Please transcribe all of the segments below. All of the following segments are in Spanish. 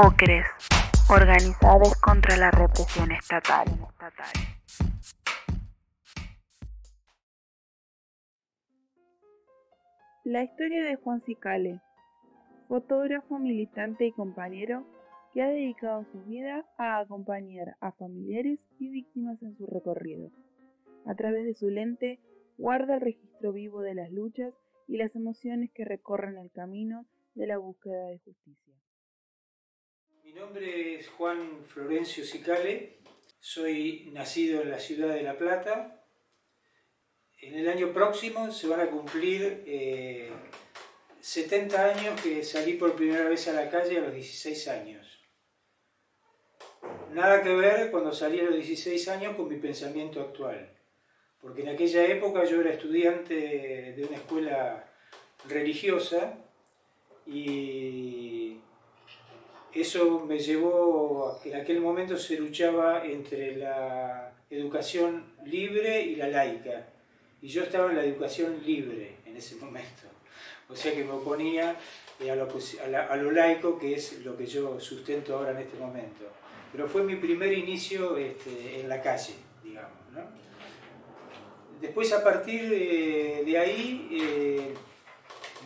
OCRES, organizadas contra la represión estatal. La historia de Juan Cicale, fotógrafo, militante y compañero que ha dedicado su vida a acompañar a familiares y víctimas en su recorrido. A través de su lente guarda el registro vivo de las luchas y las emociones que recorren el camino de la búsqueda de justicia. Mi nombre es Juan Florencio Cicale, soy nacido en la ciudad de La Plata. En el año próximo se van a cumplir 70 eh, años que salí por primera vez a la calle a los 16 años. Nada que ver cuando salí a los 16 años con mi pensamiento actual, porque en aquella época yo era estudiante de una escuela religiosa y eso me llevó a que en aquel momento se luchaba entre la educación libre y la laica. Y yo estaba en la educación libre en ese momento. O sea que me oponía a lo, a lo laico, que es lo que yo sustento ahora en este momento. Pero fue mi primer inicio este, en la calle, digamos. ¿no? Después, a partir de, ahí, eh,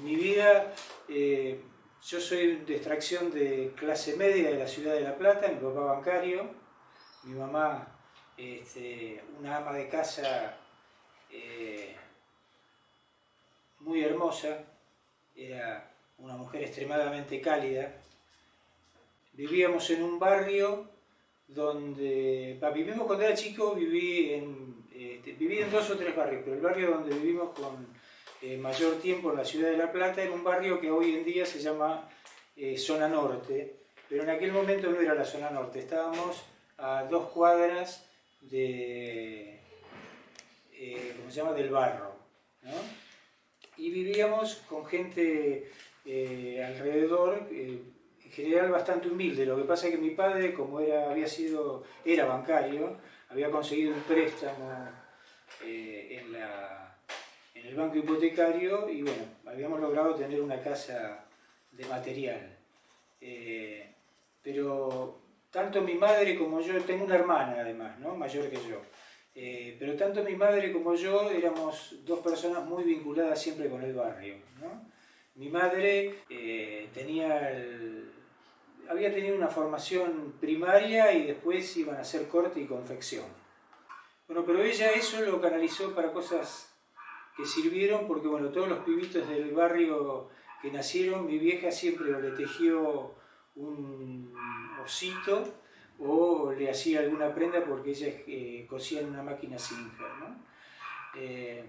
mi vida, eh, yo soy de extracción de clase media de la ciudad de La Plata, mi papá bancario, mi mamá este, una ama de casa eh, muy hermosa, era una mujer extremadamente cálida. Vivíamos en un barrio donde, vivimos cuando era chico, viví en, este, viví en dos o tres barrios, pero el barrio donde vivimos con eh, mayor tiempo en la ciudad de La Plata era un barrio que hoy en día se llama eh, Zona Norte, pero en aquel momento no era la Zona Norte, estábamos a dos cuadras de, eh, ¿cómo se llama?, del barro, ¿no? Y vivíamos con gente alrededor, general bastante humilde. Lo que pasa es que mi padre, como era, había sido, era bancario, había conseguido un préstamo eh, en, en, el banco hipotecario y bueno, habíamos logrado tener una casa de material. Eh, pero tanto mi madre como yo, tengo una hermana además, ¿no? mayor que yo, eh, pero tanto mi madre como yo éramos dos personas muy vinculadas siempre con el barrio. ¿no? Mi madre tenía el, había tenido una formación primaria y después iban a hacer corte y confección. Bueno, pero ella eso lo canalizó para cosas que sirvieron porque, bueno, todos los pibitos del barrio que nacieron, mi vieja siempre le tejió un osito o le hacía alguna prenda porque ella eh, cosía en una máquina Singer, ¿no? Eh,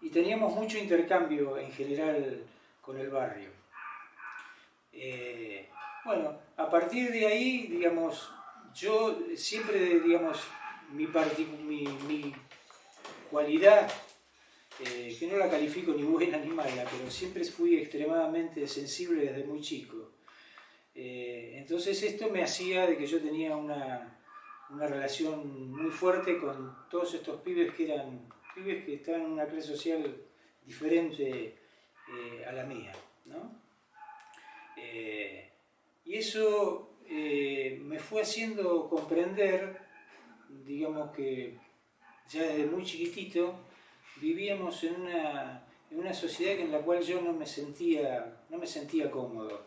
y teníamos mucho intercambio en general con el barrio. Eh, bueno, a partir de ahí, digamos, yo siempre, digamos, mi, mi, cualidad, eh, que no la califico ni buena ni mala, pero siempre fui extremadamente sensible desde muy chico. Eh, entonces esto me hacía de que yo tenía una, relación muy fuerte con todos estos pibes que eran pibes que estaban en una clase social diferente eh, a la mía. ¿no? Y eso me fue haciendo comprender, digamos que ya desde muy chiquitito, vivíamos en una, en una sociedad en la cual yo no me sentía, no me sentía cómodo.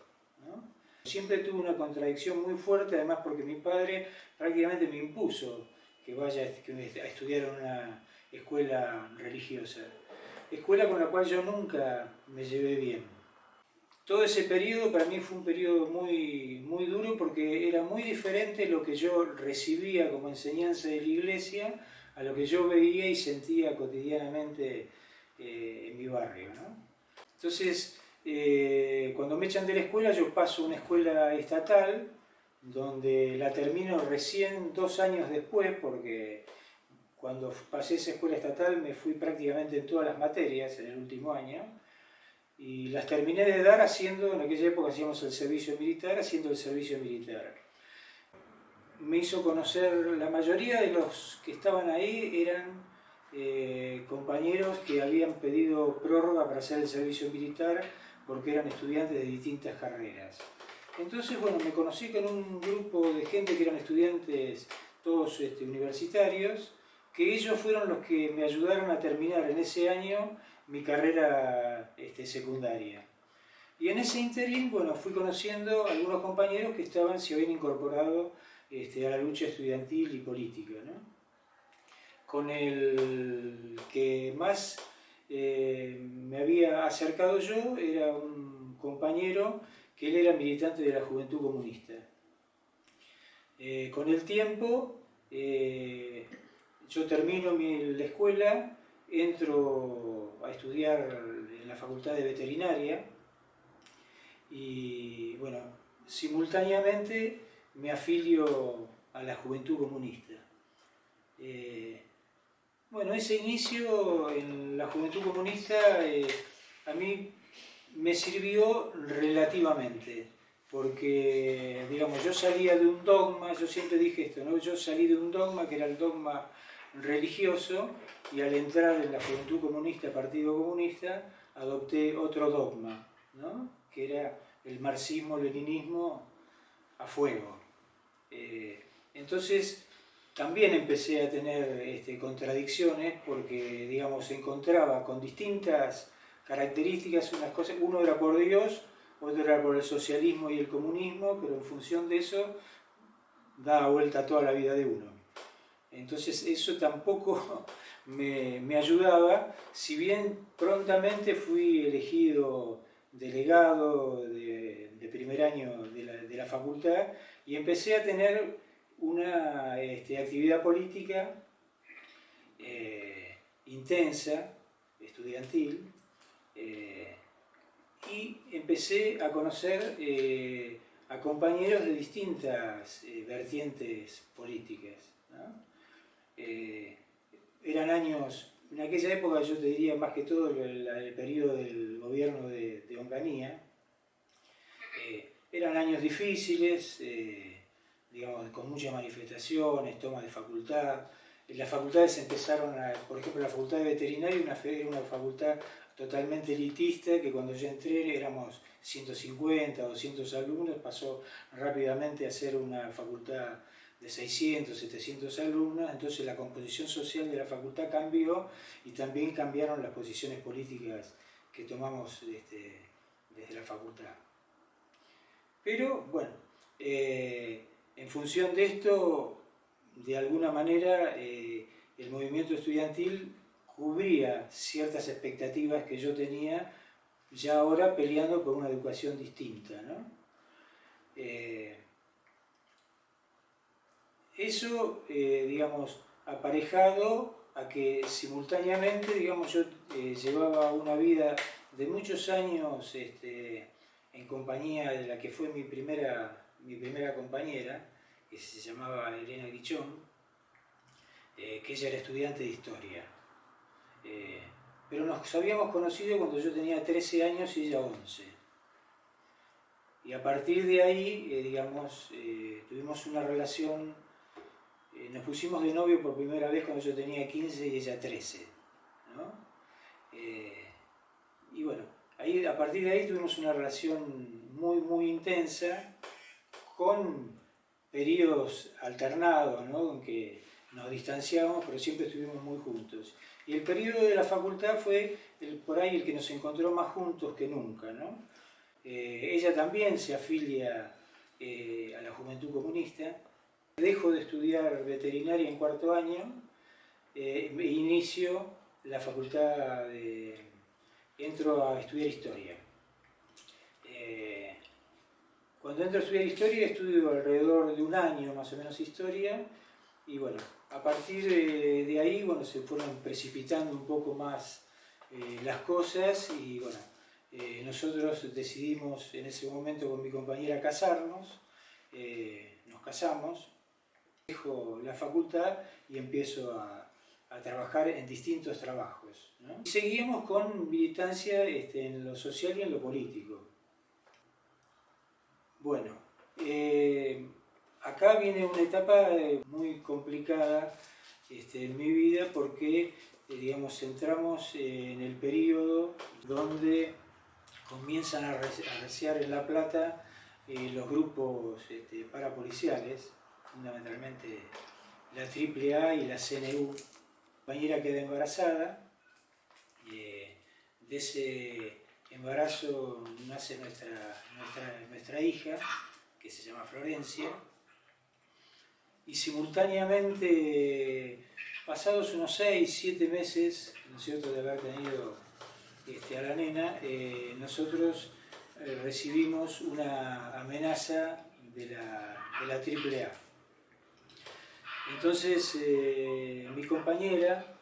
Siempre tuve una contradicción muy fuerte, además porque mi padre prácticamente me impuso que vaya a estudiar en una escuela religiosa. Escuela con la cual yo nunca me llevé bien todo ese periodo para mí fue un periodo muy, muy duro porque era muy diferente lo que yo recibía como enseñanza de la iglesia a lo que yo veía y sentía cotidianamente eh, en mi barrio. Entonces, eh, cuando me echan de la escuela, yo paso a una escuela estatal, donde la termino recién dos años después, porque cuando pasé esa escuela estatal me fui prácticamente en todas las materias en el último año y las terminé de dar haciendo, en aquella época hacíamos el servicio militar, haciendo el servicio militar. Me hizo conocer, la mayoría de los que estaban ahí eran eh, compañeros que habían pedido prórroga para hacer el servicio militar porque eran estudiantes de distintas carreras. Entonces, bueno, me conocí con un grupo de gente que eran estudiantes, todos este, universitarios, que ellos fueron los que me ayudaron a terminar en ese año mi carrera este, secundaria. Y en ese interín, bueno, fui conociendo a algunos compañeros que estaban, se habían incorporado este, a la lucha estudiantil y política. ¿no? Con el que más eh, me había acercado yo era un compañero que él era militante de la Juventud Comunista. Eh, con el tiempo, eh, yo termino mi, la escuela, entro a estudiar en la Facultad de Veterinaria y, bueno, simultáneamente me afilio a la Juventud Comunista. Eh, bueno, ese inicio en la Juventud Comunista a mí me sirvió relativamente, porque, digamos, yo salía de un dogma, yo siempre dije esto, ¿no? Yo salí de un dogma que era el dogma religioso y al entrar en la Juventud Comunista, Partido Comunista, adopté otro dogma, ¿no? que era el marxismo-leninismo a fuego. Eh, entonces, también empecé a tener este, contradicciones porque, digamos, encontraba con distintas características, unas cosas, uno era por Dios, otro era por el socialismo y el comunismo, pero en función de eso da vuelta toda la vida de uno. Entonces eso tampoco me, ayudaba, si bien prontamente fui elegido delegado de, primer año de la, facultad y empecé a tener una este, actividad política eh, intensa, estudiantil, eh, y empecé a conocer eh, a compañeros de distintas vertientes políticas. eran años, en aquella época yo te diría más que todo el, periodo del gobierno de, de Onganía, eran años difíciles, digamos, con muchas manifestaciones, tomas de facultad. Las facultades empezaron a, por ejemplo, la facultad de veterinaria una, una facultad totalmente elitista, que cuando yo entré éramos 150, 200 alumnos, pasó rápidamente a ser una facultad de 600, 700 alumnos, entonces la composición social de la facultad cambió y también cambiaron las posiciones políticas que tomamos este, desde la facultad. Pero bueno, eh, en función de esto, de alguna manera, eh, el movimiento estudiantil cubría ciertas expectativas que yo tenía ya ahora peleando por una educación distinta. ¿no? Eh, eso, digamos, aparejado a que simultáneamente, digamos, yo llevaba una vida de muchos años este, en compañía de la que fue mi primera, mi primera compañera, que se llamaba Elena Guichón, que ella era estudiante de historia. Eh, pero nos habíamos conocido cuando yo tenía 13 años y ella 11. Y a partir de ahí, eh, digamos, eh, tuvimos una relación, nos pusimos de novio por primera vez cuando yo tenía 15 y ella 13. y bueno, a partir de ahí tuvimos una relación muy, muy intensa, con periodos alternados, ¿no? en que nos distanciábamos, pero siempre estuvimos muy juntos. Y el periodo de la facultad fue el, por ahí el que nos encontró más juntos que nunca. ¿no? Eh, ella también se afilia eh, a la Juventud Comunista. Dejo de estudiar veterinaria en cuarto año eh, e inicio la facultad de... entro a estudiar historia. cuando entro a estudiar historia estudio alrededor de un año más o menos historia y bueno, a partir de, ahí, bueno, se fueron precipitando un poco más eh, las cosas y bueno, eh, nosotros decidimos en ese momento con mi compañera casarnos, eh, nos casamos, dejo la facultad y empiezo a, trabajar en distintos trabajos. seguimos con militancia este, en lo social y en lo político. Bueno, acá viene una etapa eh, muy complicada este, en mi vida porque, eh, digamos, entramos en el periodo donde comienzan a arreciar en La Plata eh, los grupos este, parapoliciales, fundamentalmente la AAA y la CNU. Compañera queda embarazada, eh, de ese embarazo nace nuestra, nuestra hija, que se llama Florencia, y simultáneamente, pasados unos 6, 7 meses, ¿no cierto?, de haber tenido este, a la nena, eh, nosotros eh, recibimos una amenaza de la, de la AAA. Entonces, eh, mi compañera,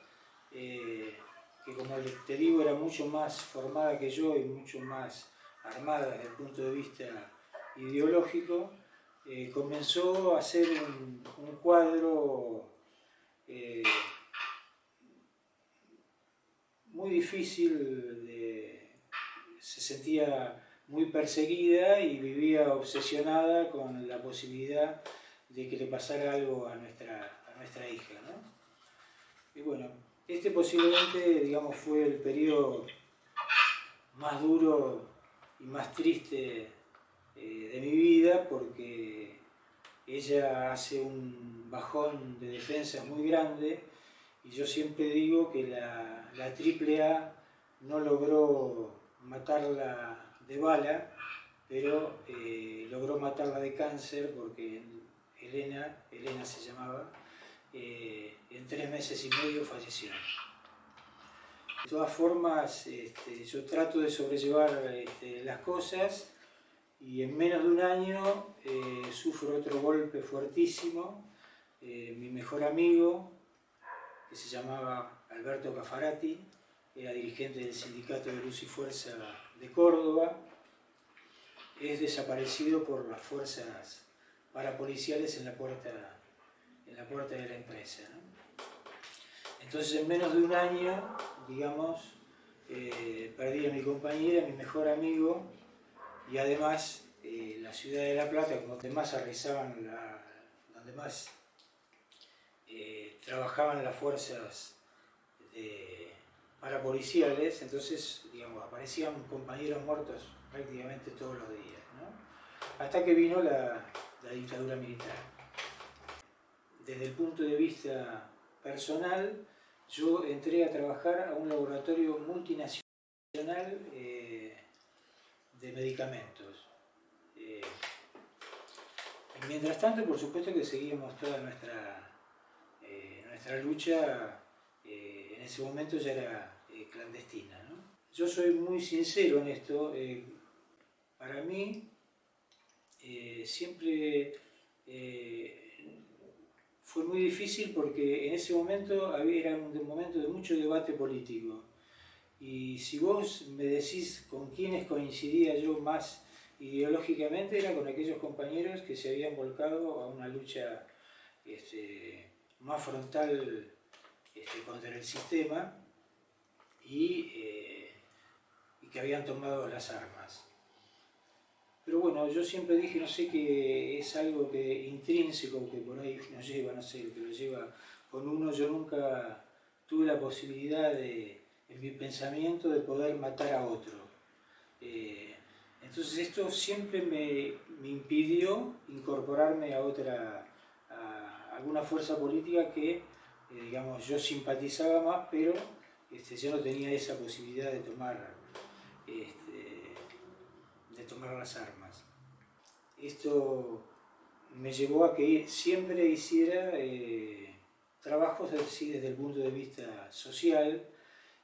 que como te digo era mucho más formada que yo y mucho más armada desde el punto de vista ideológico, eh, comenzó a hacer un, cuadro eh, muy difícil, se sentía muy perseguida y vivía obsesionada con la posibilidad de que le pasara algo a nuestra, a nuestra hija. Y bueno, este posiblemente digamos, fue el periodo más duro y más triste eh, de mi vida porque ella hace un bajón de defensa muy grande y yo siempre digo que la, la AAA no logró matarla de bala, pero eh, logró matarla de cáncer porque Elena, Elena se llamaba, eh, en tres meses y medio falleció. De todas formas, este, yo trato de sobrellevar este, las cosas y en menos de un año eh, sufro otro golpe fuertísimo. Eh, mi mejor amigo, que se llamaba Alberto Cafarati, era dirigente del Sindicato de Luz y Fuerza de Córdoba, es desaparecido por las fuerzas parapoliciales en la puerta, en la puerta de la empresa. Entonces en menos de un año, digamos, eh, perdí a mi compañera, a mi mejor amigo, y además eh, la ciudad de La Plata, donde más arriesgaban, donde más eh, trabajaban las fuerzas parapoliciales, entonces digamos, aparecían compañeros muertos prácticamente todos los días, hasta que vino la, la dictadura militar. Desde el punto de vista personal, yo entré a trabajar a un laboratorio multinacional eh, de medicamentos. Eh, mientras tanto, por supuesto que seguíamos toda nuestra, eh, nuestra lucha, en ese momento ya era clandestina. Yo soy muy sincero en esto, para mí siempre fue muy difícil porque en ese momento era un momento de mucho debate político y si vos me decís con quiénes coincidía yo más ideológicamente, era con aquellos compañeros que se habían volcado a una lucha este, más frontal este, contra el sistema eh, y, que habían tomado las armas. Pero bueno, yo siempre dije, no sé que es algo que intrínseco, que por ahí nos lleva, no sé, que lo lleva con uno, yo nunca tuve la posibilidad de en mi pensamiento de poder matar a otro. Eh, entonces esto siempre me, me, impidió incorporarme a otra, a alguna fuerza política que, eh, digamos, yo simpatizaba más, pero este, yo no tenía esa posibilidad de tomar, este, de tomar las armas. Esto me llevó a que siempre hiciera eh, trabajos así desde el punto de vista social,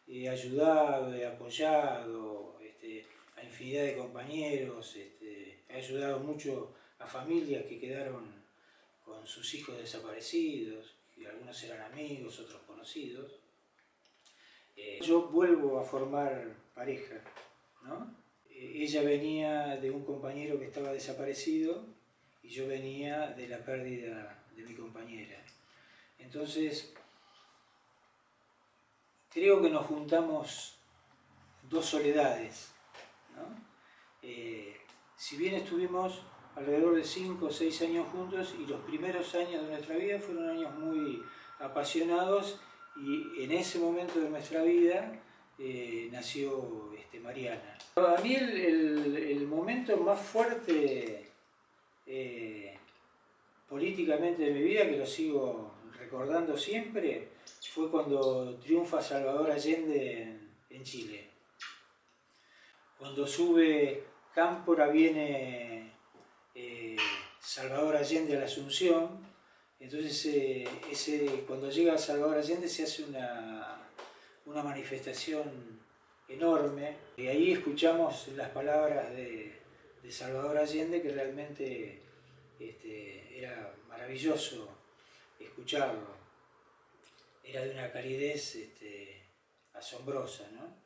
he ayudado, he apoyado este, a infinidad de compañeros, este, he ayudado mucho a familias que quedaron con sus hijos desaparecidos, y algunos eran amigos, otros conocidos. Eh, yo vuelvo a formar pareja, ¿no? Eh, ella venía de un compañero que estaba desaparecido y yo venía de la pérdida de mi compañera. Entonces, creo que nos juntamos dos soledades. Eh, si bien estuvimos alrededor de cinco o seis años juntos y los primeros años de nuestra vida fueron años muy apasionados y en ese momento de nuestra vida eh, nació este, Mariana. A mí el, momento más fuerte eh, políticamente de mi vida, que lo sigo recordando siempre, fue cuando triunfa Salvador Allende en, Chile. Cuando sube Cámpora viene eh, Salvador Allende a la Asunción, entonces cuando llega Salvador Allende se hace una, una manifestación enorme y ahí escuchamos las palabras de, Salvador Allende que realmente este, era maravilloso escucharlo. Era de una calidez este, asombrosa, ¿no?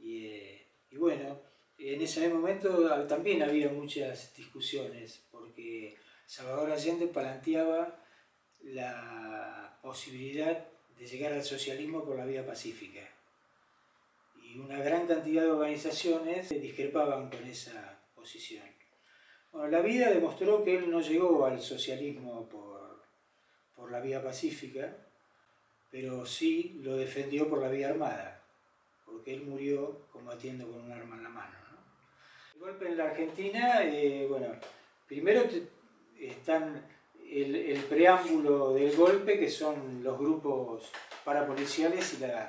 Y, eh, y, bueno, en ese momento también había muchas discusiones, porque Salvador Allende planteaba la posibilidad de llegar al socialismo por la vía pacífica. Y una gran cantidad de organizaciones discrepaban con esa posición. Bueno, la vida demostró que él no llegó al socialismo por, por la vía pacífica, pero sí lo defendió por la vía armada, porque él murió combatiendo con un arma en la mano. El golpe en la Argentina, eh, bueno, primero están el, preámbulo del golpe, que son los grupos parapoliciales y la...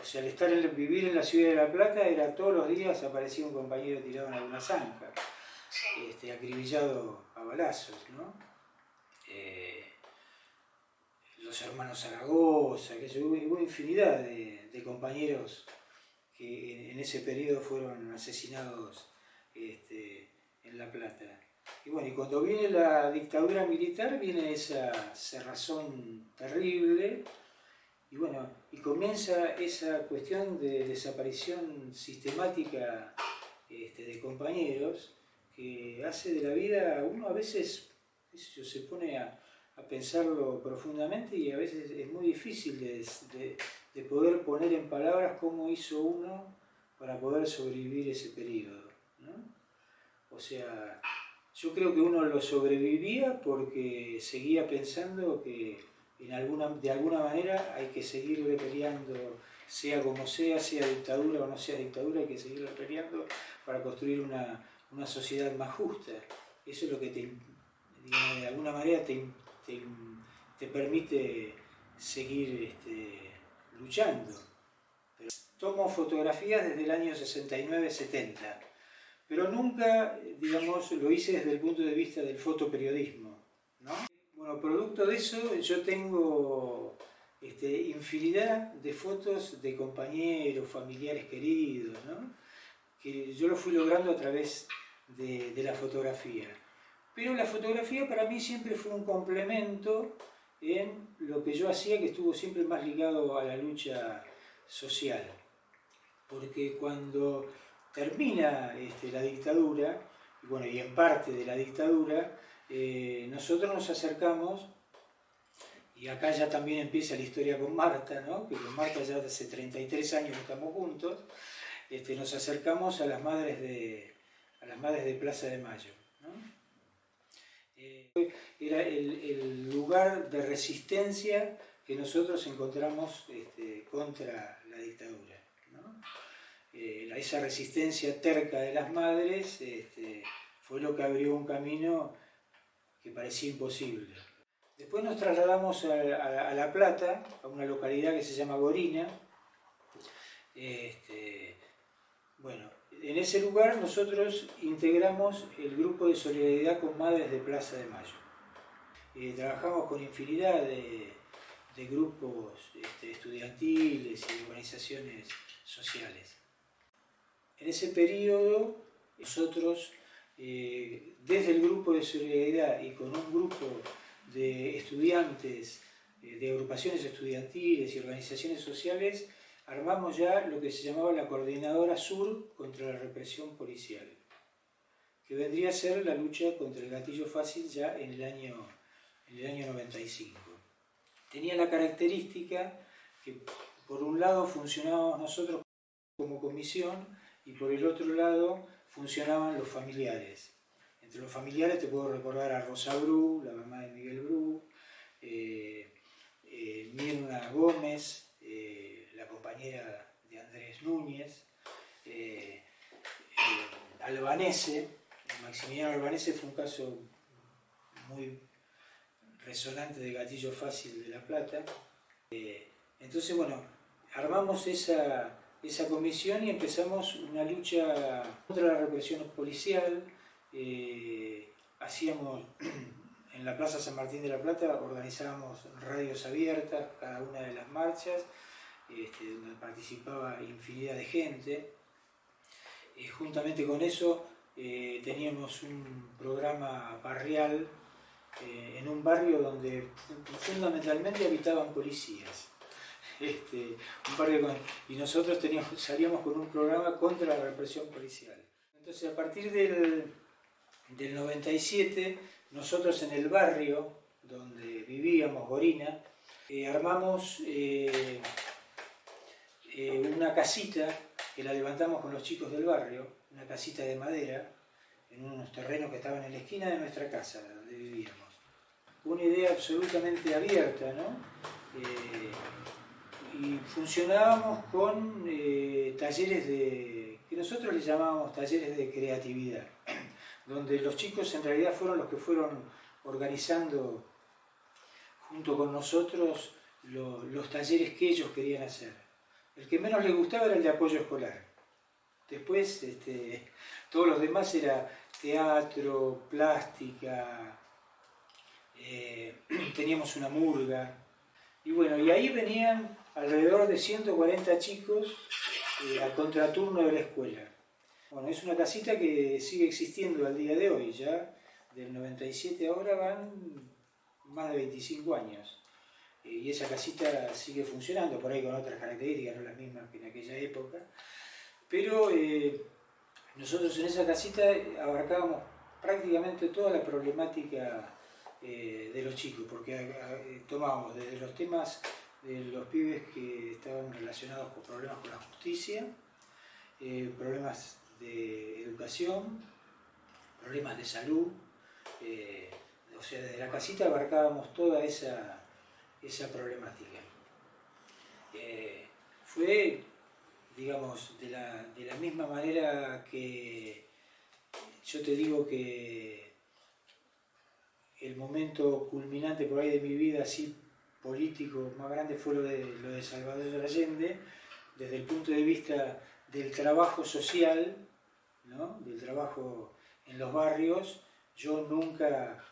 O sea, al estar en, vivir en la ciudad de La Plata era todos los días aparecía un compañero tirado en alguna zanja, este, acribillado a balazos, ¿no? Eh, los hermanos Zaragoza, que hubo infinidad de, de, compañeros que en, ese periodo fueron asesinados este, en La Plata. Y bueno, y cuando viene la dictadura militar viene esa cerrazón terrible y bueno, y comienza esa cuestión de desaparición sistemática este, de compañeros que hace de la vida, uno a veces se pone a, pensarlo profundamente y a veces es muy difícil de, de poder poner en palabras cómo hizo uno para poder sobrevivir ese periodo. ¿no? O sea, yo creo que uno lo sobrevivía porque seguía pensando que en alguna, de alguna manera hay que seguirle peleando, sea como sea, sea dictadura o no sea dictadura, hay que seguirle peleando para construir una, sociedad más justa. Eso es lo que te, de alguna manera te, te, permite seguir este, luchando. tomo fotografías desde el año 69-70 pero nunca, digamos, lo hice desde el punto de vista del fotoperiodismo. ¿no? Bueno, producto de eso yo tengo este, infinidad de fotos de compañeros, familiares queridos, ¿no? que yo lo fui logrando a través de la fotografía. Pero la fotografía para mí siempre fue un complemento en lo que yo hacía, que estuvo siempre más ligado a la lucha social. Porque cuando termina este, la dictadura, y bueno, y en parte de la dictadura, eh, nosotros nos acercamos, y acá ya también empieza la historia con Marta, ¿no? que con Marta ya hace 33 años estamos juntos, este, nos acercamos a las madres de, a las madres de Plaza de Mayo. Eh, era el, lugar de resistencia que nosotros encontramos este, contra la dictadura. Eh, esa resistencia terca de las madres este, fue lo que abrió un camino que parecía imposible. Después nos trasladamos a, La Plata, a una localidad que se llama Gorina. Este, bueno, en ese lugar nosotros integramos el grupo de solidaridad con madres de Plaza de Mayo. Eh, trabajamos con infinidad de, grupos este, estudiantiles y organizaciones sociales. En ese periodo, nosotros, eh, desde el grupo de solidaridad y con un grupo de estudiantes, eh, de agrupaciones estudiantiles y organizaciones sociales, armamos ya lo que se llamaba la Coordinadora Sur contra la represión policial, que vendría a ser la lucha contra el gatillo fácil ya en el año, en el año 95. Tenía la característica que, por un lado, funcionábamos nosotros como comisión, y por el otro lado funcionaban los familiares. Entre los familiares te puedo recordar a Rosa Bru, la mamá de Miguel Bru, eh, eh, Mirna Gómez, eh, la compañera de Andrés Núñez, Albanese, Maximiliano Albanese fue un caso muy resonante de Gatillo Fácil de La Plata. Eh, entonces, bueno, armamos esa, esa comisión y empezamos una lucha contra la represión policial. Eh, hacíamos en la Plaza San Martín de la Plata, organizábamos radios abiertas, cada una de las marchas, este, donde participaba infinidad de gente. Eh, juntamente con eso eh, teníamos un programa barrial en un barrio donde fundamentalmente habitaban policías. Este, y nosotros teníamos, salíamos con un programa contra la represión policial. Entonces, a partir del, del 97, nosotros en el barrio donde vivíamos, Gorina, eh, armamos eh, eh, una casita que la levantamos con los chicos del barrio, una casita de madera, en unos terrenos que estaban en la esquina de nuestra casa, donde vivíamos. Una idea absolutamente abierta, ¿no? Y funcionábamos con eh, talleres de, que nosotros les llamábamos talleres de creatividad, donde los chicos en realidad fueron los que fueron organizando junto con nosotros los talleres que ellos querían hacer. El que menos les gustaba era el de apoyo escolar. Después, este, todos los demás era teatro, plástica, eh, teníamos una murga. Y bueno, y ahí venían alrededor de 140 chicos eh, contraturno de la escuela. Bueno, es una casita que sigue existiendo al día de hoy, ya del 97 ahora van más de 25 años. Eh, y esa casita sigue funcionando, por ahí con otras características, no las mismas que en aquella época. Pero eh, nosotros en esa casita abarcábamos prácticamente toda la problemática de los chicos, porque tomábamos desde los temas de los pibes que estaban relacionados con problemas con la justicia, eh, problemas de educación, problemas de salud. Eh, o sea, desde la casita abarcábamos toda esa, esa problemática. Eh, fue, digamos, de la, de la misma manera que yo te digo que el momento culminante por ahí de mi vida, así político más grande fue lo de, lo de Salvador Allende, desde el punto de vista del trabajo social, del trabajo en los barrios, yo nunca,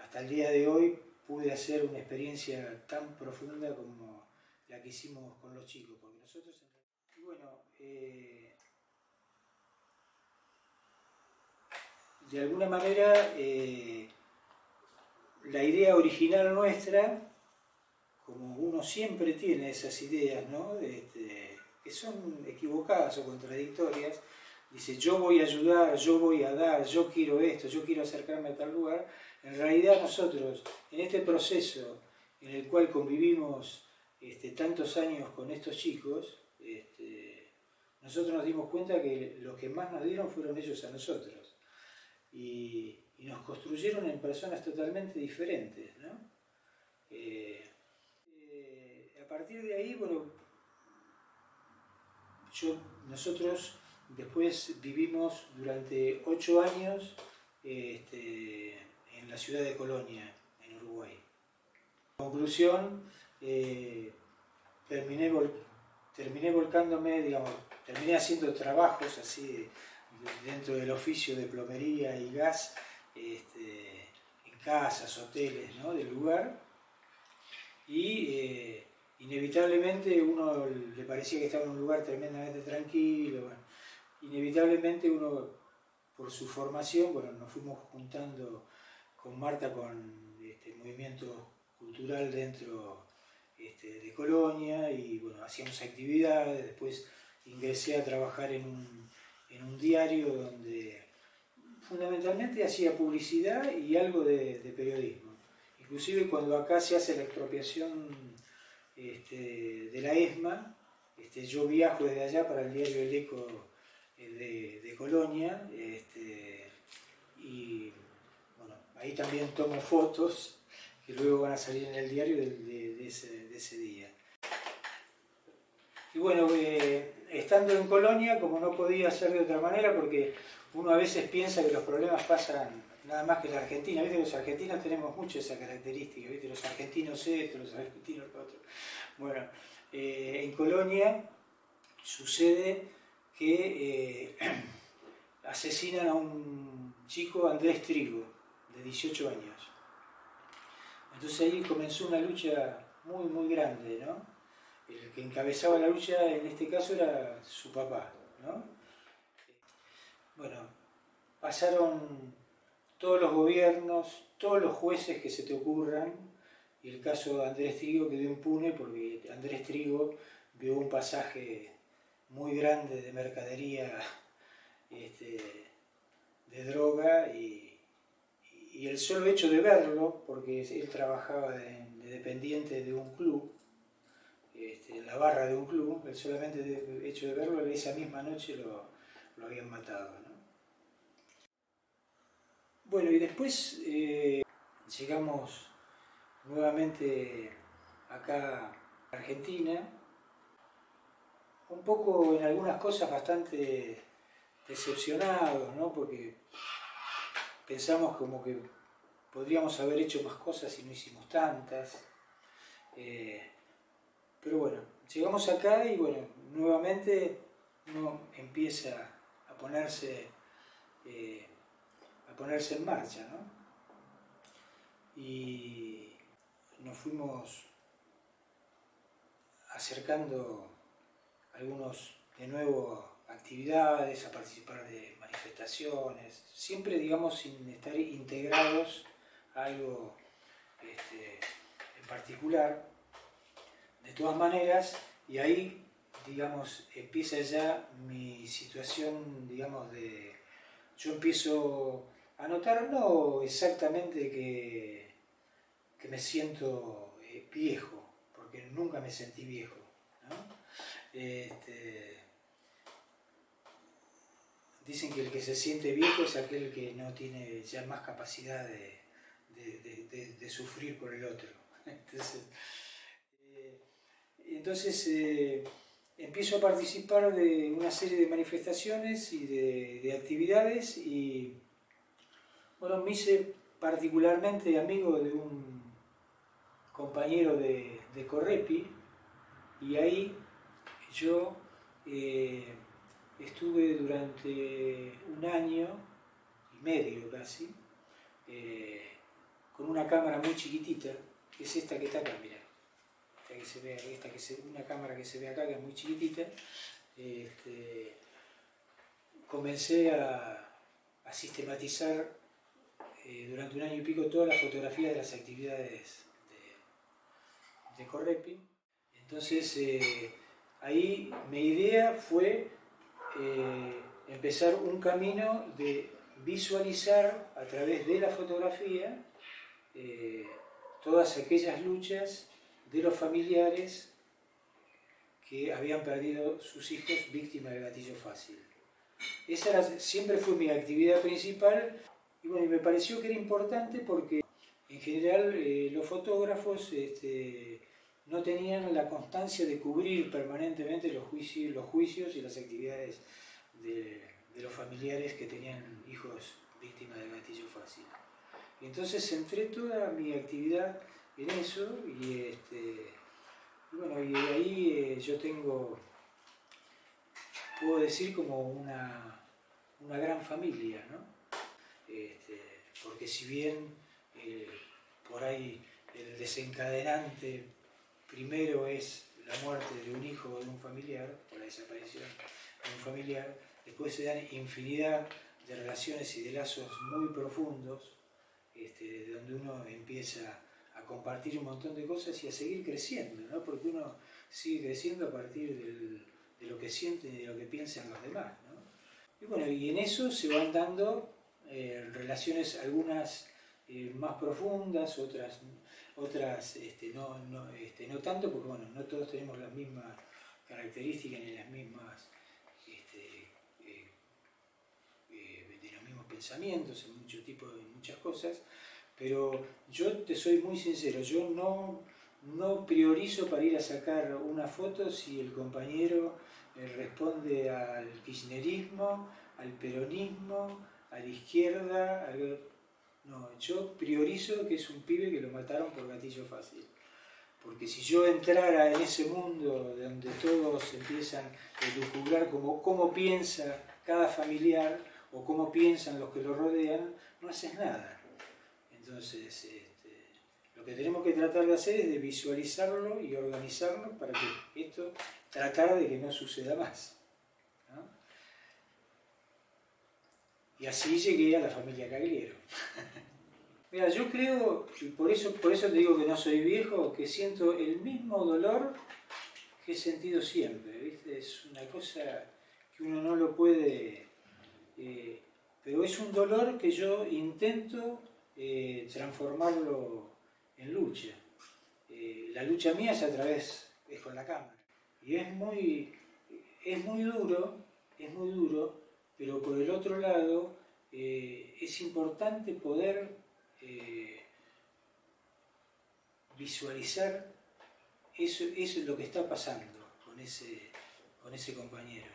hasta el día de hoy, pude hacer una experiencia tan profunda como la que hicimos con los chicos, porque nosotros, bueno, eh, de alguna manera, eh, la idea original nuestra como uno siempre tiene esas ideas, ¿no? Este, que son equivocadas o contradictorias, dice yo voy a ayudar, yo voy a dar, yo quiero esto, yo quiero acercarme a tal lugar, en realidad nosotros, en este proceso en el cual convivimos este, tantos años con estos chicos, este, nosotros nos dimos cuenta que los que más nos dieron fueron ellos a nosotros. Y, nos construyeron en personas totalmente diferentes. ¿no? Eh, partir de ahí, bueno, nosotros después vivimos durante ocho años este, en la ciudad de Colonia, en Uruguay. Conclusión, eh, terminé, terminé volcándome, digamos, terminé haciendo trabajos así dentro del oficio de plomería y gas este, en casas, hoteles ¿no? del lugar. Y eh, inevitablemente uno le parecía que estaba en un lugar tremendamente tranquilo, inevitablemente uno, por su formación, bueno, nos fuimos juntando con Marta con este movimiento cultural dentro este, de Colonia y bueno, hacíamos actividades, después ingresé a trabajar en un, diario donde fundamentalmente hacía publicidad y algo de, de periodismo. Inclusive cuando acá se hace la expropiación este, de la ESMA. Este, yo viajo desde allá para el diario El Eco eh, de, Colonia este, y bueno, ahí también tomo fotos que luego van a salir en el diario de, ese, día. Y bueno, eh, estando en Colonia, como no podía ser de otra manera, porque uno a veces piensa que los problemas pasan nada más que la Argentina. ¿Viste? Los argentinos tenemos mucho esa característica, ¿viste? Los argentinos esto, los argentinos lo otro. Bueno, eh, en Colonia sucede que eh, asesinan a un chico, Andrés Trigo, de 18 años. Entonces ahí comenzó una lucha muy, muy grande, ¿no? El que encabezaba la lucha en este caso era su papá, ¿no? Bueno, pasaron todos los gobiernos, todos los jueces que se te ocurran, y el caso de Andrés Trigo quedó impune porque Andrés Trigo vio un pasaje muy grande de mercadería este, de droga y, el solo hecho de verlo, porque él trabajaba de, dependiente de un club, este, en la barra de un club, el solamente hecho de verlo, esa misma noche lo, habían matado. Bueno, y después eh, llegamos nuevamente acá a Argentina, un poco en algunas cosas bastante decepcionados, ¿no? porque pensamos como que podríamos haber hecho más cosas y no hicimos tantas. Eh, pero bueno, llegamos acá y bueno, nuevamente uno empieza a ponerse, eh, ponerse en marcha, ¿no? Y nos fuimos acercando algunos de nuevo actividades, a participar de manifestaciones, siempre digamos sin estar integrados a algo este, en particular. De todas maneras, y ahí digamos empieza ya mi situación digamos de yo empiezo a notar no exactamente que, que me siento eh, viejo, porque nunca me sentí viejo. Este, dicen que el que se siente viejo es aquel que no tiene ya más capacidad de, sufrir por el otro. Entonces, eh, eh, empiezo a participar de una serie de manifestaciones y de, actividades y bueno, me hice particularmente amigo de un compañero de, de Correpi y ahí yo eh, estuve durante un año y medio casi eh, con una cámara muy chiquitita, que es esta que está acá, mira, esta que se ve, esta que se, una cámara que se ve acá que es muy chiquitita. Este, comencé a, sistematizar eh, durante un año y pico todas las fotografías de las actividades de, de Correpi. Entonces, eh, ahí mi idea fue eh, empezar un camino de visualizar a través de la fotografía eh, todas aquellas luchas de los familiares que habían perdido sus hijos víctimas de gatillo fácil. Esa siempre fue mi actividad principal y bueno, me pareció que era importante porque en general eh, los fotógrafos este, no tenían la constancia de cubrir permanentemente los juicios, los juicios y las actividades de, los familiares que tenían hijos víctimas de gatillo fácil. Entonces centré toda mi actividad en eso y, este, bueno, y ahí eh, yo tengo, puedo decir como una, una gran familia, ¿no? Este, porque si bien eh, por ahí el desencadenante Primero es la muerte de un hijo o de un familiar, o la desaparición de un familiar. Después se dan infinidad de relaciones y de lazos muy profundos, este, donde uno empieza a compartir un montón de cosas y a seguir creciendo, ¿no? porque uno sigue creciendo a partir de lo que siente y de lo que piensan los demás. Y bueno, y en eso se van dando eh, relaciones algunas eh, más profundas, otras otras este, no, no, este, no tanto, porque bueno, no todos tenemos las mismas características ni las mismas, este, eh, eh, de los mismos pensamientos en muchos tipos de muchas cosas, pero yo te soy muy sincero, yo no, no priorizo para ir a sacar una foto si el compañero eh, responde al kirchnerismo, al peronismo, a la izquierda. No, yo priorizo que es un pibe que lo mataron por gatillo fácil. Porque si yo entrara en ese mundo donde todos empiezan a lucubrar como cómo piensa cada familiar o cómo piensan los que lo rodean, no haces nada. Entonces, este, lo que tenemos que tratar de hacer es de visualizarlo y organizarlo para que esto, tratar de que no suceda más. Y así llegué a la familia Cagliero. Mira, yo creo, y por eso, por eso te digo que no soy viejo, que siento el mismo dolor que he sentido siempre. Es una cosa que uno no lo puede... Eh, pero es un dolor que yo intento eh, transformarlo en lucha. Eh, la lucha mía es a través, es con la cámara. Y es muy, es muy duro, es muy duro, pero por el otro lado es importante poder eh, visualizar eso, es lo que está pasando con ese, con ese compañero.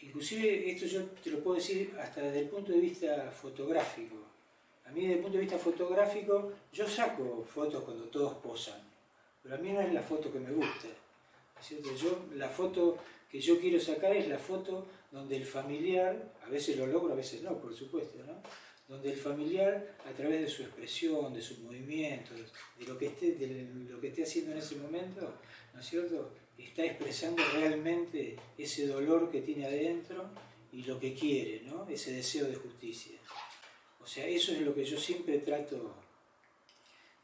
Inclusive esto yo te lo puedo decir hasta desde el punto de vista fotográfico. A mí desde el punto de vista fotográfico, yo saco fotos cuando todos posan, pero a mí no es la foto que me gusta. Yo, la foto que yo quiero sacar es la foto donde el familiar, a veces lo logro, a veces no, por supuesto, ¿no? donde el familiar, a través de su expresión, de sus movimientos, de lo que esté, de lo que esté haciendo en ese momento, ¿no es cierto?, está expresando realmente ese dolor que tiene adentro y lo que quiere, ¿no? ese deseo de justicia. O sea, eso es lo que yo siempre trato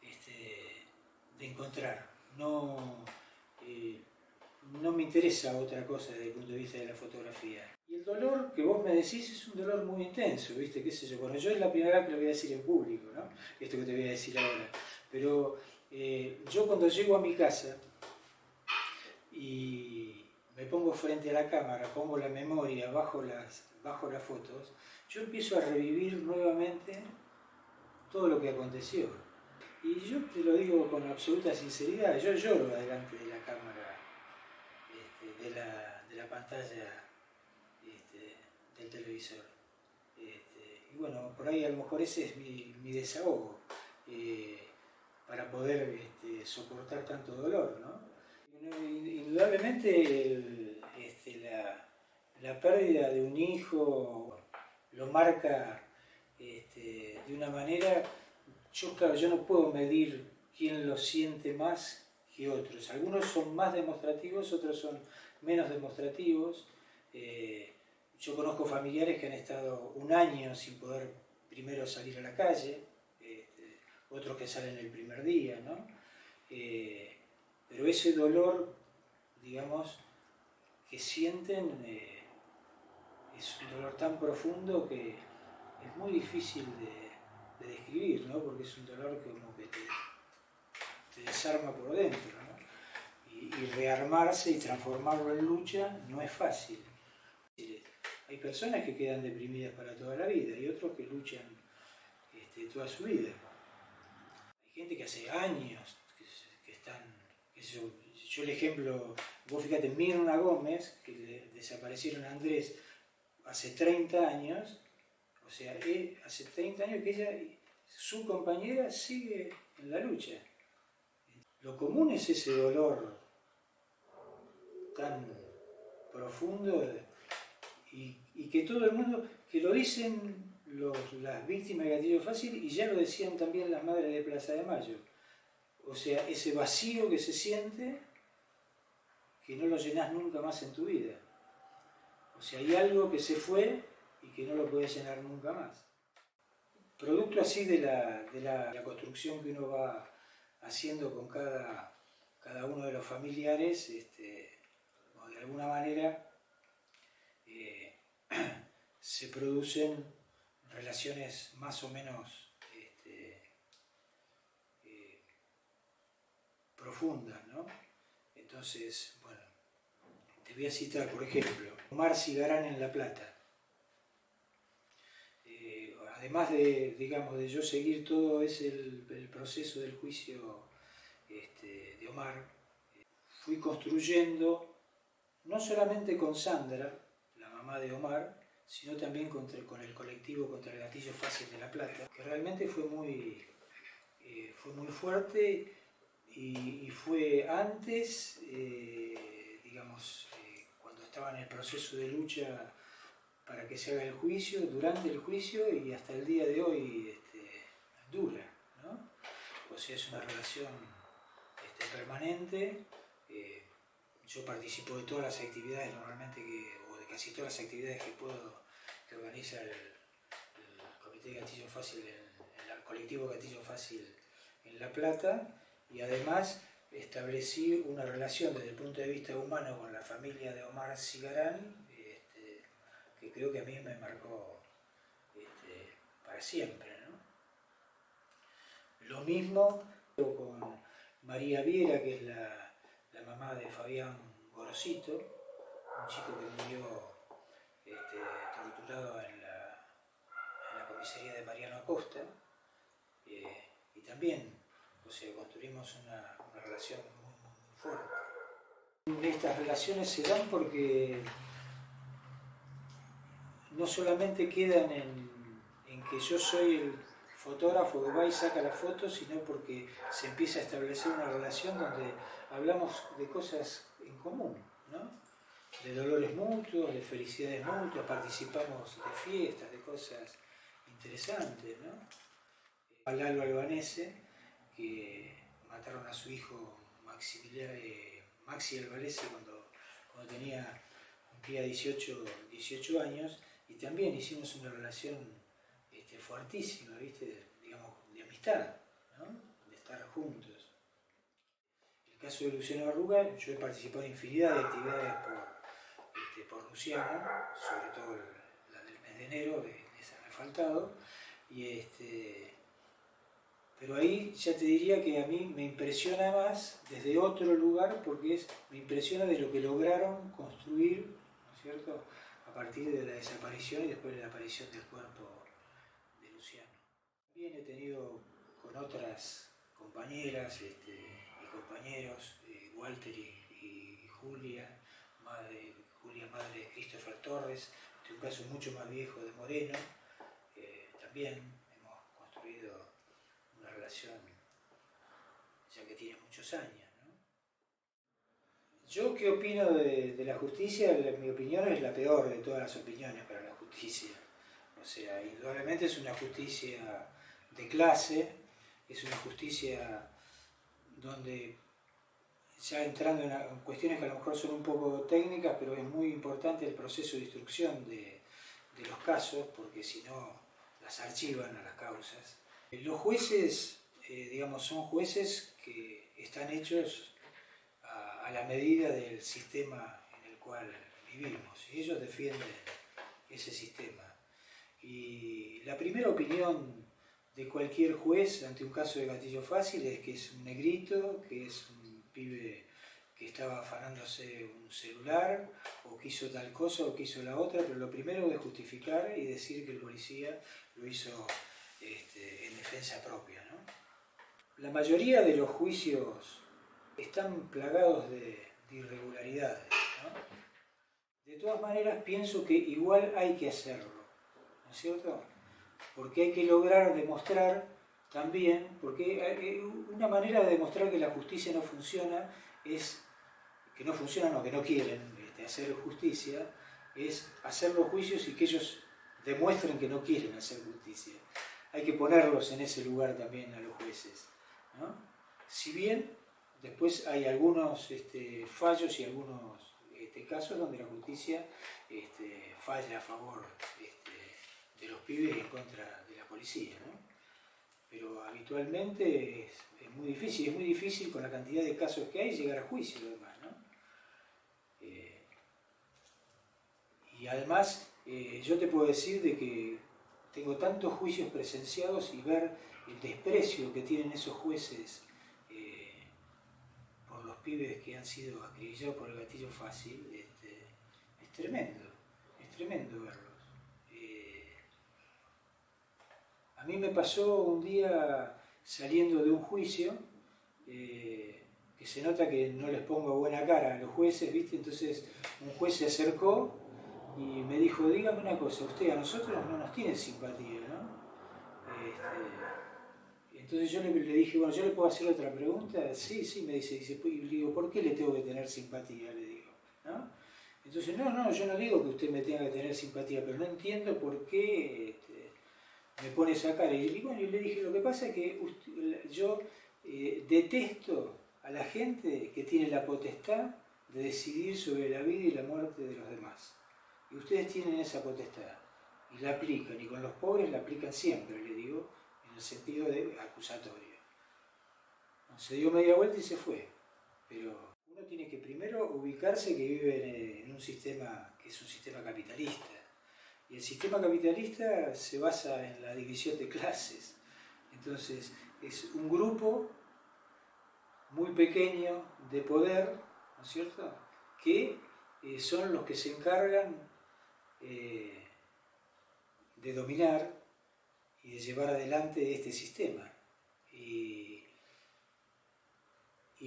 este, de encontrar. No, eh, no me interesa otra cosa desde el punto de vista de la fotografía. Y el dolor que vos me decís es un dolor muy intenso, ¿viste? ¿Qué sé yo? Bueno, yo es la primera vez que lo voy a decir en público, ¿no? Esto que te voy a decir ahora. Pero eh, yo cuando llego a mi casa y me pongo frente a la cámara, pongo la memoria bajo las, bajo las fotos, yo empiezo a revivir nuevamente todo lo que aconteció. Y yo te lo digo con absoluta sinceridad, yo lloro delante de la cámara, de, la, de la pantalla del televisor. Este, y bueno, por ahí a lo mejor ese es mi, desahogo eh, para poder este, soportar tanto dolor. ¿no? Indudablemente este, la, pérdida de un hijo lo marca de una manera, yo claro, yo no puedo medir quién lo siente más que otros. Algunos son más demostrativos, otros son menos demostrativos. Eh, yo conozco familiares que han estado un año sin poder primero salir a la calle, este, otros que salen el primer día, ¿no? Eh, pero ese dolor, digamos, que sienten eh, es un dolor tan profundo que es muy difícil de, describir, ¿no? Porque es un dolor que como que te, desarma por dentro. Y rearmarse y transformarlo en lucha no es fácil. Hay personas que quedan deprimidas para toda la vida y otros que luchan este, toda su vida. Hay gente que hace años que, están... yo, el ejemplo, vos fíjate, Mirna Gómez, que desaparecieron a Andrés hace 30 años, o sea, hace 30 años que ella, su compañera sigue en la lucha. Lo común es ese dolor tan profundo y, que todo el mundo, que lo dicen las víctimas de gatillo fácil y ya lo decían también las madres de Plaza de Mayo. O sea, ese vacío que se siente que no lo llenas nunca más en tu vida. O sea, hay algo que se fue y que no lo puedes llenar nunca más. Producto así de la, construcción que uno va haciendo con cada, cada uno de los familiares, este, de alguna manera se producen relaciones más o menos este, eh, profundas, ¿no? Entonces, bueno, te voy a citar, por ejemplo, Omar Cigarán en La Plata. Eh, además de, digamos, de yo seguir todo ese el, proceso del juicio este, de Omar, fui construyendo, no solamente con Sandra, de Omar, sino también con el colectivo contra el gatillo fácil de La Plata, que realmente fue muy, eh, fue muy fuerte y, fue antes, eh, digamos, eh, cuando estaba en el proceso de lucha para que se haga el juicio, durante el juicio y hasta el día de hoy este, dura. ¿no? O sea, es una relación este, permanente. Yo participo de todas las actividades normalmente, que, o de casi todas las actividades que puedo, que organiza el, Comité de Gatillo Fácil, el colectivo Gatillo Fácil en La Plata y además establecí una relación desde el punto de vista humano con la familia de Omar Cigarán, este, que creo que a mí me marcó este, para siempre. Lo mismo con María Viera, que es la, mamá de Fabián Gorosito, un chico que murió este, torturado en la, comisaría de Mariano Acosta, eh, y también o sea, construimos una, relación muy, fuerte. Estas relaciones se dan porque no solamente quedan en, que yo soy el fotógrafo que va y saca la foto, sino porque se empieza a establecer una relación donde hablamos de cosas en común, ¿no? de dolores mutuos, de felicidades mutuas, participamos de fiestas, de cosas interesantes. ¿no? Lalo Albanese que mataron a su hijo eh, Maxi Alvarez cuando, cuando tenía, cumplía 18, 18 años y también hicimos una relación este, fuertísima, ¿viste? digamos, de amistad, de estar juntos. Caso de Luciano Arruga, yo he participado en infinidad de actividades por, este, por Luciano, sobre todo la del mes de enero, que esa me ha faltado, y este, pero ahí ya te diría que a mí me impresiona más desde otro lugar porque es, me impresiona de lo que lograron construir, ¿no es cierto?, a partir de la desaparición y después de la aparición del cuerpo de Luciano. También he tenido con otras compañeras este, compañeros, eh, Walter y, Julia, madre, Julia madre de Christopher Torres, de un caso mucho más viejo de Moreno, eh, también ya que tiene muchos años. Yo qué opino de, la justicia, mi opinión es la peor de todas las opiniones para la justicia. O sea, indudablemente es una justicia de clase, es una justicia donde ya entrando en, cuestiones que a lo mejor son un poco técnicas, pero es muy importante el proceso de instrucción de, de los casos, porque si no las archivan a las causas. Los jueces eh, digamos, son jueces que están hechos a, la medida del sistema en el cual vivimos y ellos defienden ese sistema. Y la primera opinión de cualquier juez ante un caso de gatillo fácil es que es un negrito, que es un pibe que estaba afanándose un celular, o que hizo tal cosa o que hizo la otra, pero lo primero es justificar y decir que el policía lo hizo este, en defensa propia. La mayoría de los juicios están plagados de, irregularidades. De todas maneras, pienso que igual hay que hacerlo, ¿no es cierto? Porque hay que lograr demostrar también, porque una manera de demostrar que la justicia no funciona es, que no funcionan o que no quieren este, hacer justicia, es hacer los juicios y que ellos demuestren que no quieren hacer justicia. Hay que ponerlos en ese lugar también a los jueces. Si bien después hay algunos este, fallos y algunos este, casos donde la justicia falla a favor de los pibes en contra de la policía. Pero habitualmente es, muy difícil, es muy difícil con la cantidad de casos que hay llegar a juicio y demás. Eh, y además eh, yo te puedo decir de que tengo tantos juicios presenciados y ver el desprecio que tienen esos jueces eh, por los pibes que han sido acribillados por el gatillo fácil, este, es tremendo, es tremendo verlos. Eh, a mí me pasó un día saliendo de un juicio, eh, que se nota que no les pongo buena cara a los jueces, ¿viste? Entonces un juez se acercó y me dijo, dígame una cosa, usted a nosotros no nos tiene simpatía, ¿no? Este, entonces yo le, dije, bueno, ¿yo le puedo hacer otra pregunta? Sí, sí, me dice, dice, y le digo, ¿por qué le tengo que tener simpatía? Le digo, ¿no? Entonces, no, no, yo no digo que usted me tenga que tener simpatía, pero no entiendo por qué me pone esa cara. Y, bueno, y le dije, lo que pasa es que yo eh, detesto a la gente que tiene la potestad de decidir sobre la vida y la muerte de los demás. Y ustedes tienen esa potestad y la aplican, y con los pobres la aplican siempre, le digo, en el sentido de acusatorio. Se dio media vuelta y se fue, pero uno tiene que primero ubicarse que vive en un sistema que es un sistema capitalista. El sistema capitalista se basa en la división de clases. Entonces, es un grupo muy pequeño de poder, ¿no es cierto?, que eh, son los que se encargan eh, de dominar y de llevar adelante este sistema.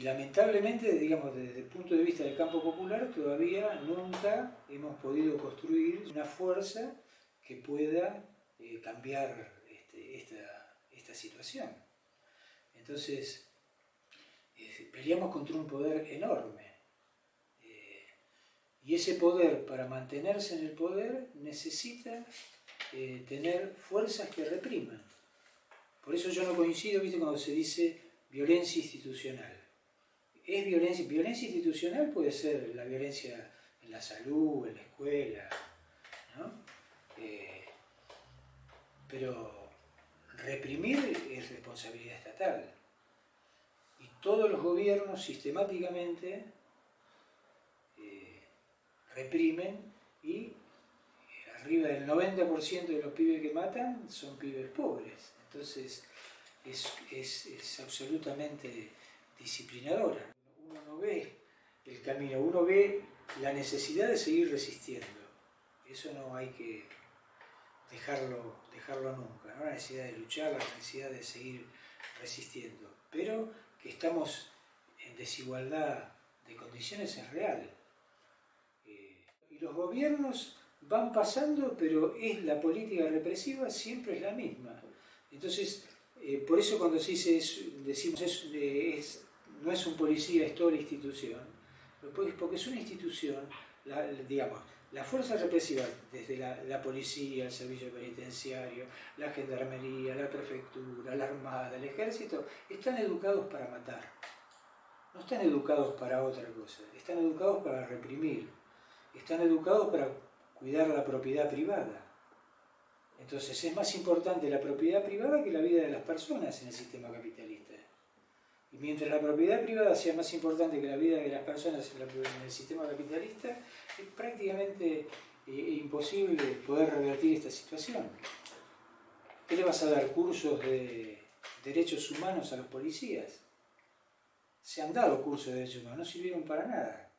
Lamentablemente, digamos, desde el punto de vista del campo popular, todavía nunca hemos podido construir una fuerza que pueda eh, cambiar este, esta, esta, situación. Entonces, eh, peleamos contra un poder enorme. y ese poder, para mantenerse en el poder, necesita eh, tener fuerzas que repriman. Por eso yo no coincido, ¿viste? Cuando se dice violencia institucional. Es violencia, violencia institucional puede ser la violencia en la salud, en la escuela, ¿no? Eh, pero reprimir es responsabilidad estatal. Y todos los gobiernos sistemáticamente eh, reprimen y arriba del 90% de los pibes que matan son pibes pobres. Entonces es, absolutamente disciplinadora. Uno no ve el camino, uno ve la necesidad de seguir resistiendo. Eso no hay que dejarlo, dejarlo nunca, la necesidad de luchar, la necesidad de seguir resistiendo. Pero que estamos en desigualdad de condiciones es real. Eh, y los gobiernos van pasando, pero es la política represiva siempre es la misma. Entonces, eh, por eso cuando se dice, decimos, es, no es un policía, es toda la institución, porque es una institución, digamos, la fuerza represiva, desde la, la, policía, el servicio penitenciario, la gendarmería, la prefectura, la armada, el ejército, están educados para matar. No están educados para otra cosa, están educados para reprimir, están educados para cuidar la propiedad privada. Entonces es más importante la propiedad privada que la vida de las personas en el sistema capitalista. Mientras la propiedad privada sea más importante que la vida de las personas en el sistema capitalista, es prácticamente eh, imposible poder revertir esta situación. ¿Qué le vas a dar cursos de derechos humanos a los policías? Se han dado cursos de derechos humanos, no sirvieron para nada.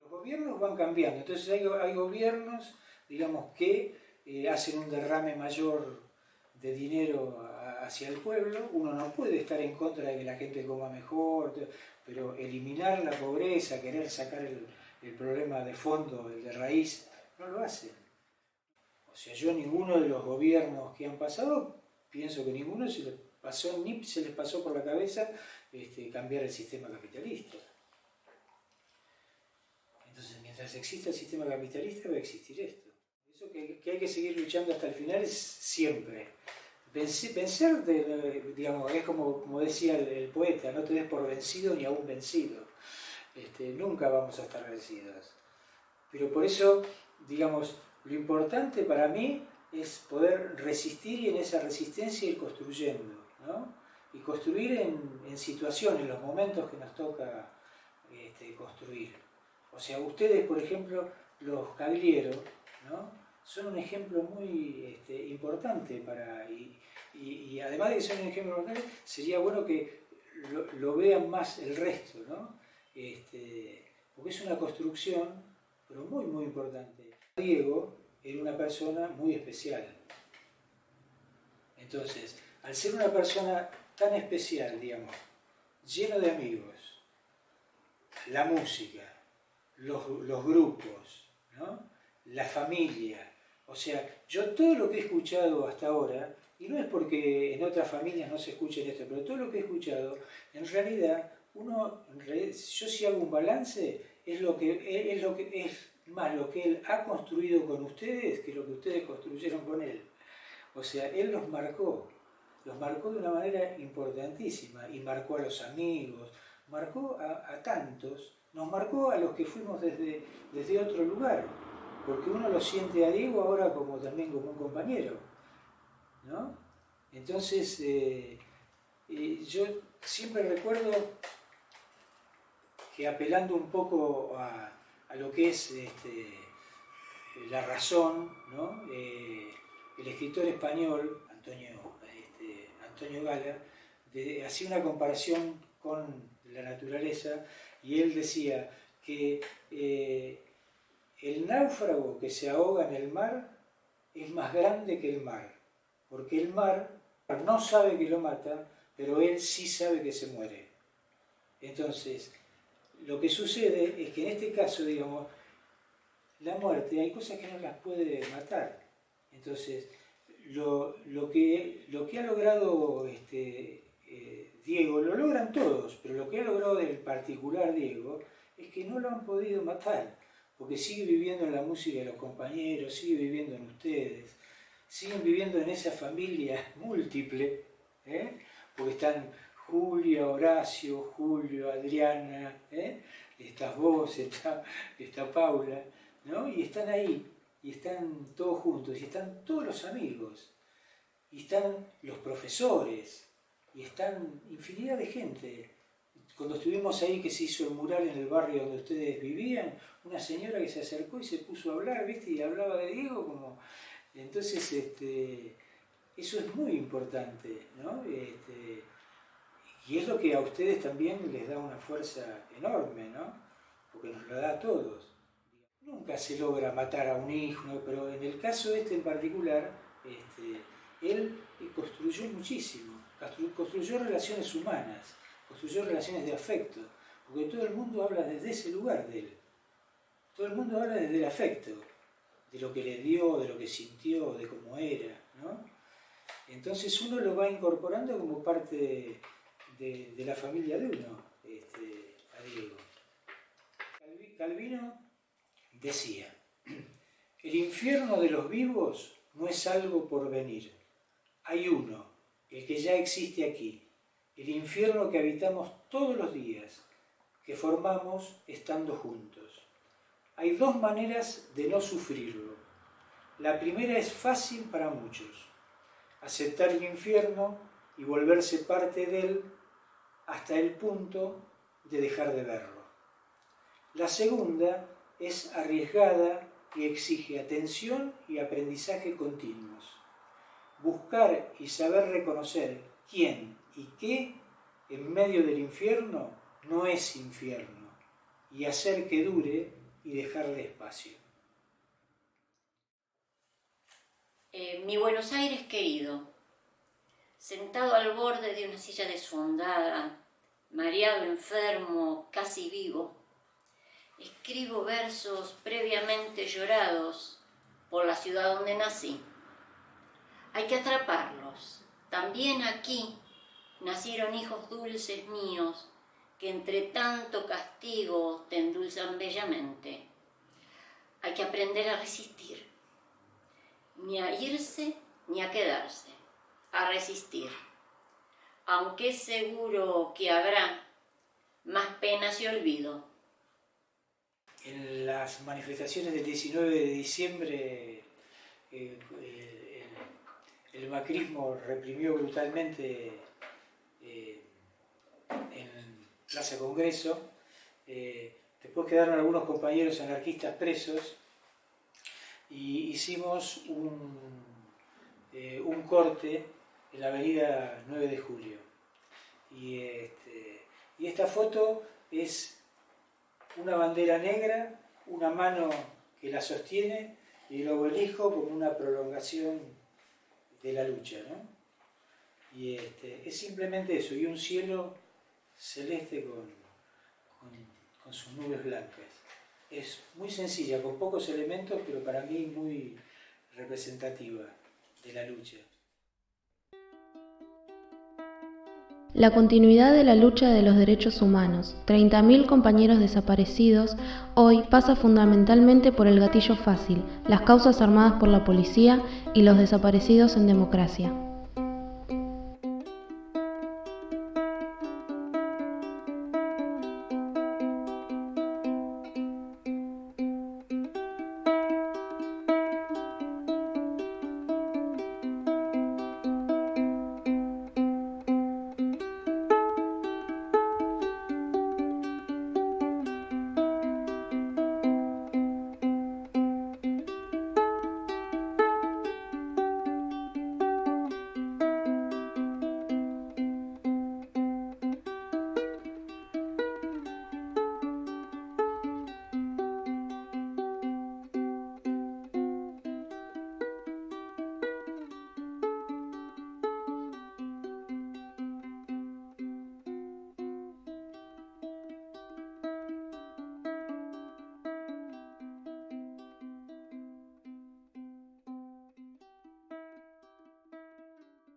Los gobiernos van cambiando, entonces hay, gobiernos, digamos, que eh, hacen un derrame mayor de dinero hacia el pueblo, uno no puede estar en contra de que la gente coma mejor, pero eliminar la pobreza, querer sacar el, problema de fondo, el de raíz, no lo hacen. O sea, yo ninguno de los gobiernos que han pasado, pienso que ninguno se les pasó, ni se les pasó por la cabeza este, cambiar el sistema capitalista. Entonces, mientras exista el sistema capitalista, va a existir esto. Eso que, hay que seguir luchando hasta el final es siempre. Vencer, digamos, es como, como decía el, poeta, no te des por vencido ni aún vencido. Este, nunca vamos a estar vencidos. Pero por eso, digamos, lo importante para mí es poder resistir y en esa resistencia ir construyendo, ¿no? Y construir en, en situaciones, en los momentos que nos toca este, construir. O sea, ustedes, por ejemplo, los caglieros, ¿no? Son un ejemplo muy este, importante para... Y, además de que son un ejemplo importante, sería bueno que lo, vean más el resto, ¿no? Este, porque es una construcción, pero muy, muy importante. Diego era una persona muy especial. Entonces, al ser una persona tan especial, digamos, lleno de amigos, la música, los, grupos, la familia. O sea, yo todo lo que he escuchado hasta ahora, y no es porque en otras familias no se escuchen esto, pero todo lo que he escuchado, en realidad, uno, yo si hago un balance, es lo que es lo que es más lo que él ha construido con ustedes que lo que ustedes construyeron con él. O sea, él los marcó, los marcó de una manera importantísima y marcó a los amigos, marcó a, tantos, nos marcó a los que fuimos desde, desde otro lugar, porque uno lo siente a Diego ahora como también como un compañero, ¿no? Entonces, eh, eh, yo siempre recuerdo que apelando un poco a, lo que es este, la razón. Eh, el escritor español, Antonio, este, Antonio Gala, hacía una comparación con la naturaleza y él decía que el náufrago que se ahoga en el mar es más grande que el mar, porque el mar no sabe que lo mata, pero él sí sabe que se muere. Entonces, lo que sucede es que en este caso, digamos, la muerte hay cosas que no las puede matar. Entonces, lo, que, lo que ha logrado este, eh, Diego, lo logran todos, pero lo que ha logrado del particular Diego es que no lo han podido matar, porque sigue viviendo en la música de los compañeros, sigue viviendo en ustedes, siguen viviendo en esa familia múltiple, ¿eh? porque están Julio, Horacio, Julio, Adriana, ¿eh? estás vos, está, está Paula, ¿no? y están ahí y están todos juntos, y están todos los amigos, y están los profesores, y están infinidad de gente. Cuando estuvimos ahí que se hizo el mural en el barrio donde ustedes vivían, una señora que se acercó y se puso a hablar, ¿viste? Y hablaba de Diego como... Entonces, este, eso es muy importante, ¿no? Este, y es lo que a ustedes también les da una fuerza enorme, ¿no? Porque nos la da a todos. Nunca se logra matar a un hijo, pero en el caso este en particular, este, él construyó muchísimo, construyó relaciones humanas, construyó relaciones de afecto, porque todo el mundo habla desde ese lugar de él. Todo el mundo habla desde el afecto, de lo que le dio, de lo que sintió, de cómo era. ¿no? Entonces uno lo va incorporando como parte de, la familia de uno, este, a Diego. Calvino decía, el infierno de los vivos no es algo por venir. Hay uno, el que ya existe aquí, el infierno que habitamos todos los días, que formamos estando juntos. Hay dos maneras de no sufrirlo. La primera es fácil para muchos, aceptar el infierno y volverse parte de él hasta el punto de dejar de verlo. La segunda es arriesgada y exige atención y aprendizaje continuos. Buscar y saber reconocer quién y qué en medio del infierno no es infierno y hacer que dure y dejarle espacio. Eh, mi Buenos Aires querido, sentado al borde de una silla desfondada, mareado enfermo, casi vivo, escribo versos previamente llorados por la ciudad donde nací. Hay que atraparlos. También aquí nacieron hijos dulces míos que entre tanto castigo te endulzan bellamente. Hay que aprender a resistir, ni a irse ni a quedarse, a resistir. Aunque es seguro que habrá más penas y olvido en las manifestaciones del 19 de diciembre eh, el, macrismo reprimió brutalmente eh, en Plaza Congreso. Eh, después quedaron algunos compañeros anarquistas presos y hicimos un, un corte en la avenida 9 de Julio. Y, este, y esta foto es una bandera negra, una mano que la sostiene y el obelisco como una prolongación de la lucha. ¿no? Y este, es simplemente eso, y un cielo celeste con, con, sus nubes blancas. es muy sencilla, con pocos elementos, pero para mí muy representativa de la lucha. La continuidad de la lucha de los derechos humanos, 30.000 compañeros desaparecidos, hoy pasa fundamentalmente por el gatillo fácil, las causas armadas por la policía y los desaparecidos en democracia.